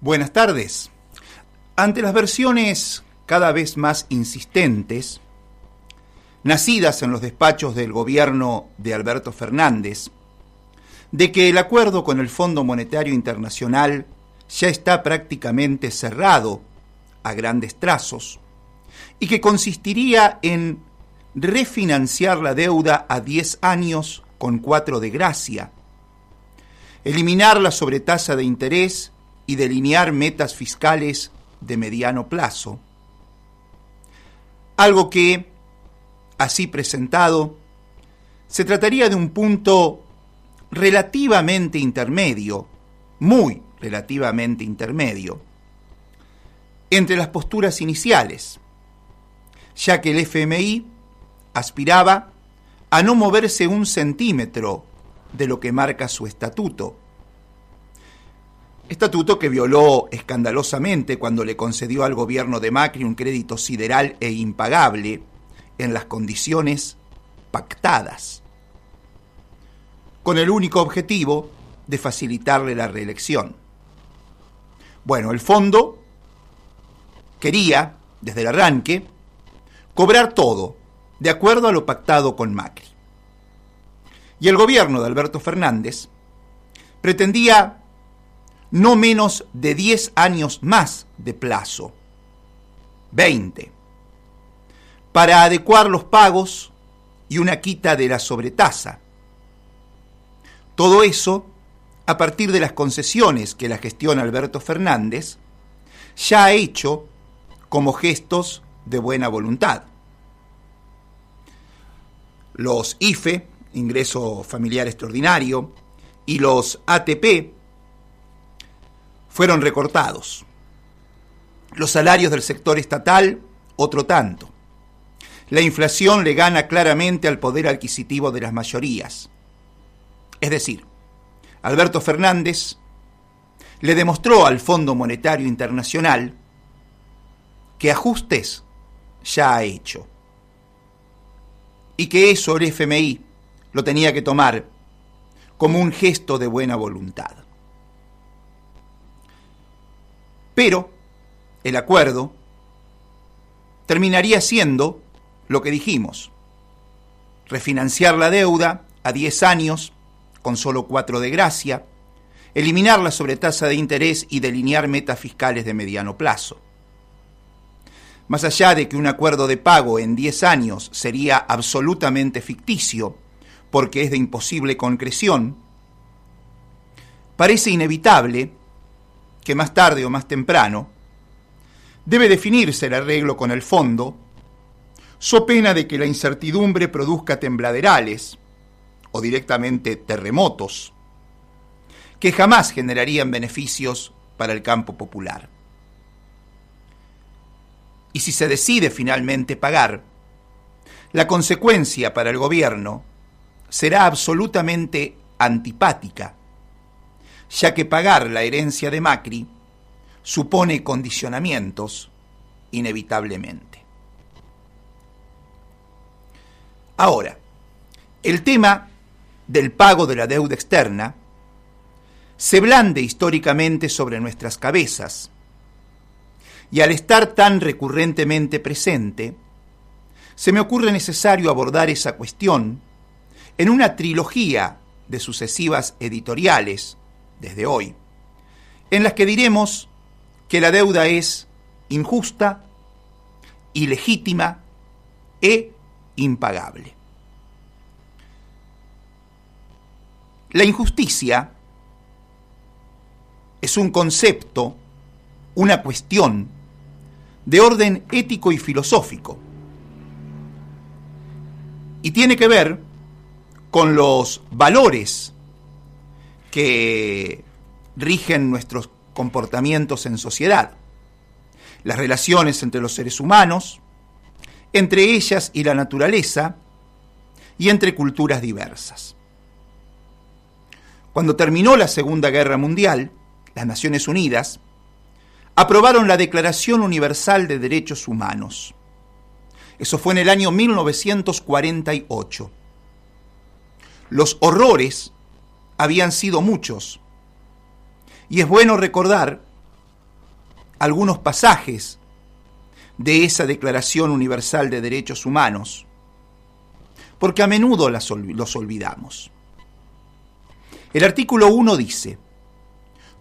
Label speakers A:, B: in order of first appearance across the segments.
A: Buenas tardes. Ante las versiones cada vez más insistentes, nacidas en los despachos del gobierno de Alberto Fernández, de que el acuerdo con el Fondo Monetario Internacional ya está prácticamente cerrado a grandes trazos y que consistiría en refinanciar la deuda a 10 años con 4 de gracia, eliminar la sobretasa de interés y delinear metas fiscales de mediano plazo. Algo que, así presentado, se trataría de un punto relativamente intermedio, muy relativamente intermedio, entre las posturas iniciales, ya que el FMI aspiraba a no moverse un centímetro de lo que marca su estatuto, Estatuto que violó escandalosamente cuando le concedió al gobierno de Macri un crédito sideral e impagable en las condiciones pactadas, con el único objetivo de facilitarle la reelección. Bueno, el fondo quería, desde el arranque, cobrar todo, de acuerdo a lo pactado con Macri. Y el gobierno de Alberto Fernández pretendía no menos de 10 años más de plazo, 20, para adecuar los pagos y una quita de la sobretasa. Todo eso a partir de las concesiones que la gestión Alberto Fernández ya ha hecho como gestos de buena voluntad. Los IFE, ingreso familiar extraordinario, y los ATP, fueron recortados. Los salarios del sector estatal, otro tanto. La inflación le gana claramente al poder adquisitivo de las mayorías. Es decir, Alberto Fernández le demostró al Fondo Monetario Internacional que ajustes ya ha hecho y que eso el FMI lo tenía que tomar como un gesto de buena voluntad. Pero el acuerdo terminaría siendo lo que dijimos, refinanciar la deuda a 10 años con solo 4 de gracia, eliminar la sobretasa de interés y delinear metas fiscales de mediano plazo. Más allá de que un acuerdo de pago en 10 años sería absolutamente ficticio, porque es de imposible concreción, parece inevitable que más tarde o más temprano debe definirse el arreglo con el fondo, so pena de que la incertidumbre produzca tembladerales o directamente terremotos, que jamás generarían beneficios para el campo popular. Y si se decide finalmente pagar, la consecuencia para el gobierno será absolutamente antipática ya que pagar la herencia de Macri supone condicionamientos inevitablemente. Ahora, el tema del pago de la deuda externa se blande históricamente sobre nuestras cabezas y al estar tan recurrentemente presente, se me ocurre necesario abordar esa cuestión en una trilogía de sucesivas editoriales desde hoy, en las que diremos que la deuda es injusta, ilegítima e impagable. La injusticia es un concepto, una cuestión de orden ético y filosófico, y tiene que ver con los valores que rigen nuestros comportamientos en sociedad, las relaciones entre los seres humanos, entre ellas y la naturaleza, y entre culturas diversas. Cuando terminó la Segunda Guerra Mundial, las Naciones Unidas aprobaron la Declaración Universal de Derechos Humanos. Eso fue en el año 1948. Los horrores habían sido muchos. Y es bueno recordar algunos pasajes de esa Declaración Universal de Derechos Humanos, porque a menudo los olvidamos. El artículo 1 dice,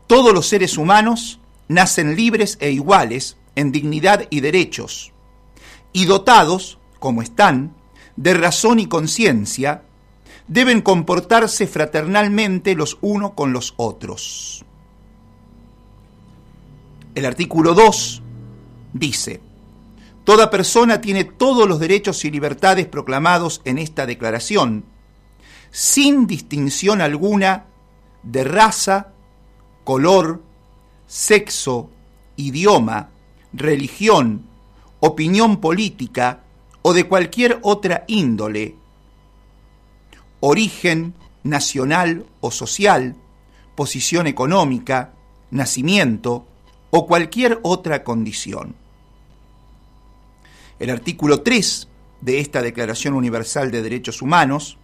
A: todos los seres humanos nacen libres e iguales en dignidad y derechos, y dotados, como están, de razón y conciencia, deben comportarse fraternalmente los unos con los otros. El artículo 2 dice, Toda persona tiene todos los derechos y libertades proclamados en esta declaración, sin distinción alguna de raza, color, sexo, idioma, religión, opinión política o de cualquier otra índole, origen nacional o social, posición económica, nacimiento o cualquier otra condición. El artículo 3 de esta Declaración Universal de Derechos Humanos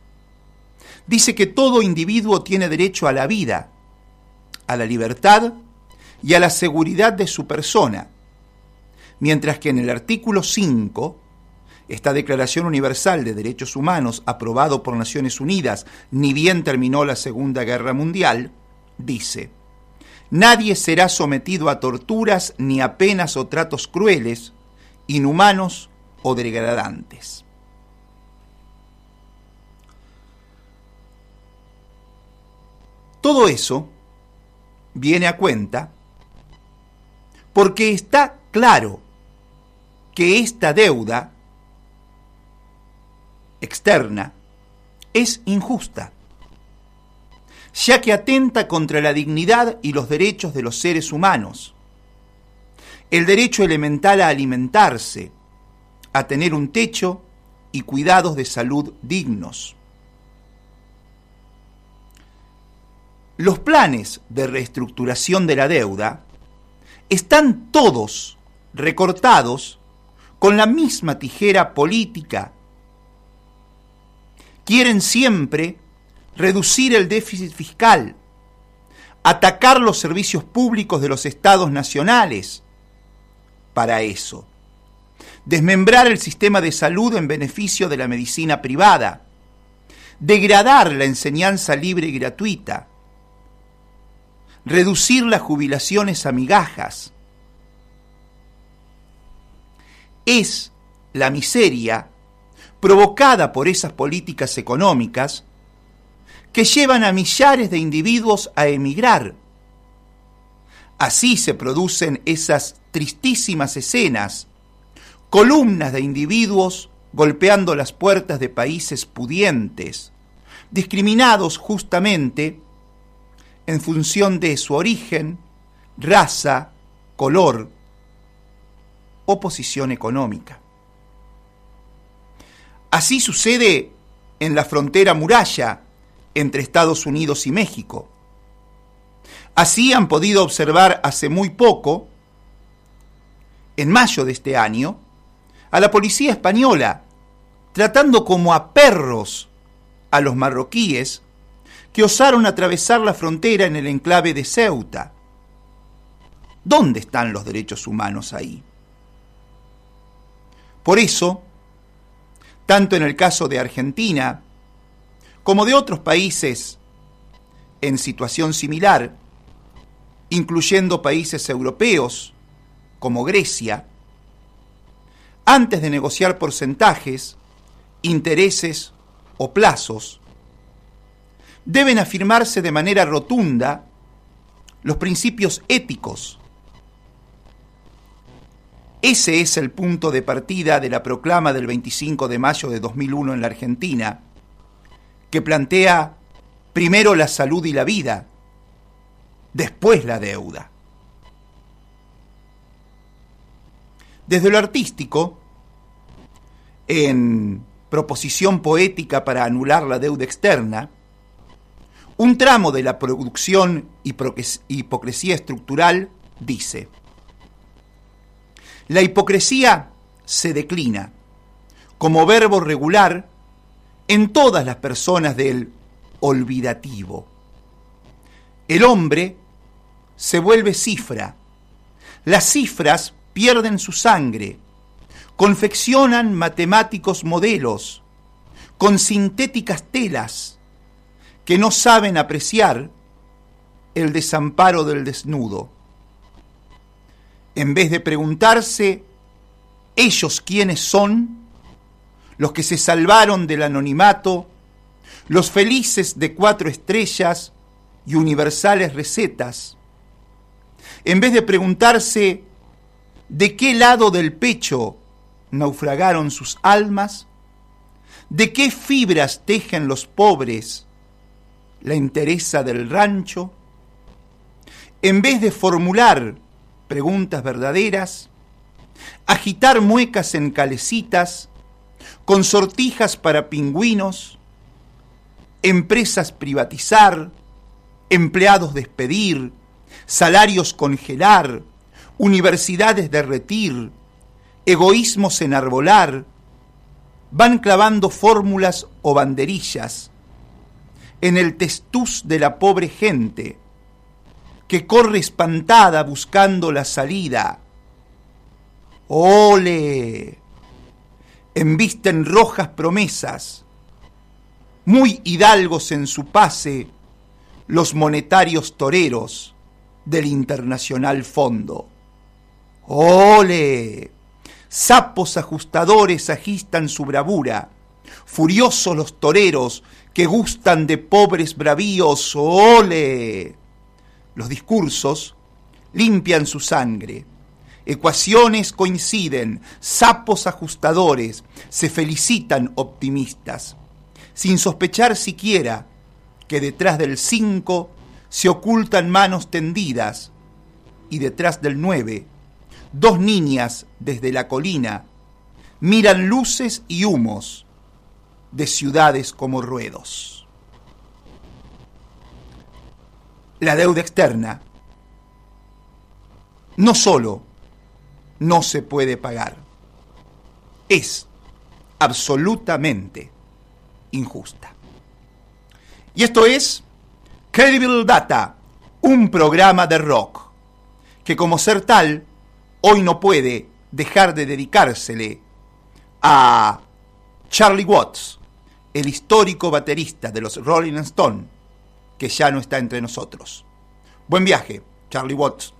A: dice que todo individuo tiene derecho a la vida, a la libertad y a la seguridad de su persona, mientras que en el artículo 5, esta Declaración Universal de Derechos Humanos, aprobado por Naciones Unidas, ni bien terminó la Segunda Guerra Mundial, dice, Nadie será sometido a torturas ni a penas o tratos crueles, inhumanos o degradantes. Todo eso viene a cuenta porque está claro que esta deuda externa es injusta, ya que atenta contra la dignidad y los derechos de los seres humanos, el derecho elemental a alimentarse, a tener un techo y cuidados de salud dignos. Los planes de reestructuración de la deuda están todos recortados con la misma tijera política. Quieren siempre reducir el déficit fiscal, atacar los servicios públicos de los estados nacionales, para eso. Desmembrar el sistema de salud en beneficio de la medicina privada. Degradar la enseñanza libre y gratuita. Reducir las jubilaciones a migajas. Es la miseria provocada por esas políticas económicas que llevan a millares de individuos a emigrar Así se producen esas tristísimas escenas, columnas de individuos golpeando las puertas de países pudientes, discriminados justamente en función de su origen, raza, color o posición económica. Así sucede en la frontera muralla entre Estados Unidos y México. Así han podido observar hace muy poco, en mayo de este año, a la policía española tratando como a perros a los marroquíes que osaron atravesar la frontera en el enclave de Ceuta. ¿Dónde están los derechos humanos ahí? Por eso, tanto en el caso de Argentina como de otros países en situación similar, incluyendo países europeos como Grecia, antes de negociar porcentajes, intereses o plazos, deben afirmarse de manera rotunda los principios éticos. Ese es el punto de partida de la proclama del 25 de mayo de 2001 en la Argentina, que plantea primero la salud y la vida, después la deuda. Desde lo artístico, en proposición poética para anular la deuda externa, un tramo de la producción hipocresía estructural dice, la hipocresía se declina como verbo regular en todas las personas del olvidativo. El hombre se vuelve cifra, Las cifras pierden su sangre, confeccionan matemáticos modelos con sintéticas telas que no saben apreciar el desamparo del desnudo. En vez de preguntarse ellos quiénes son, los que se salvaron del anonimato, los felices de cuatro estrellas y universales recetas, en vez de preguntarse de qué lado del pecho naufragaron sus almas, de qué fibras tejen los pobres la entereza del rancho, en vez de formular preguntas verdaderas, agitar muecas en calecitas, con sortijas para pingüinos, empresas privatizar, empleados despedir, salarios congelar, universidades derretir, egoísmos enarbolar, van clavando fórmulas o banderillas en el testuz de la pobre gente, que corre espantada buscando la salida. ¡Ole! Embisten rojas promesas, muy hidalgos en su pase, los monetarios toreros del Internacional Fondo. ¡Ole! Sapos ajustadores agistan su bravura, furiosos los toreros que gustan de pobres bravíos. ¡Ole! Los discursos limpian su sangre. Ecuaciones coinciden, sapos ajustadores se felicitan optimistas, sin sospechar siquiera que detrás del 5 se ocultan manos tendidas y detrás del 9 dos niñas desde la colina miran luces y humos de ciudades como ruedos. La deuda externa no solo no se puede pagar, es absolutamente injusta. Y esto es Credible Data, un programa de rock, que como ser tal, hoy no puede dejar de dedicársele a Charlie Watts, el histórico baterista de los Rolling Stones, que ya no está entre nosotros. Buen viaje, Charlie Watts.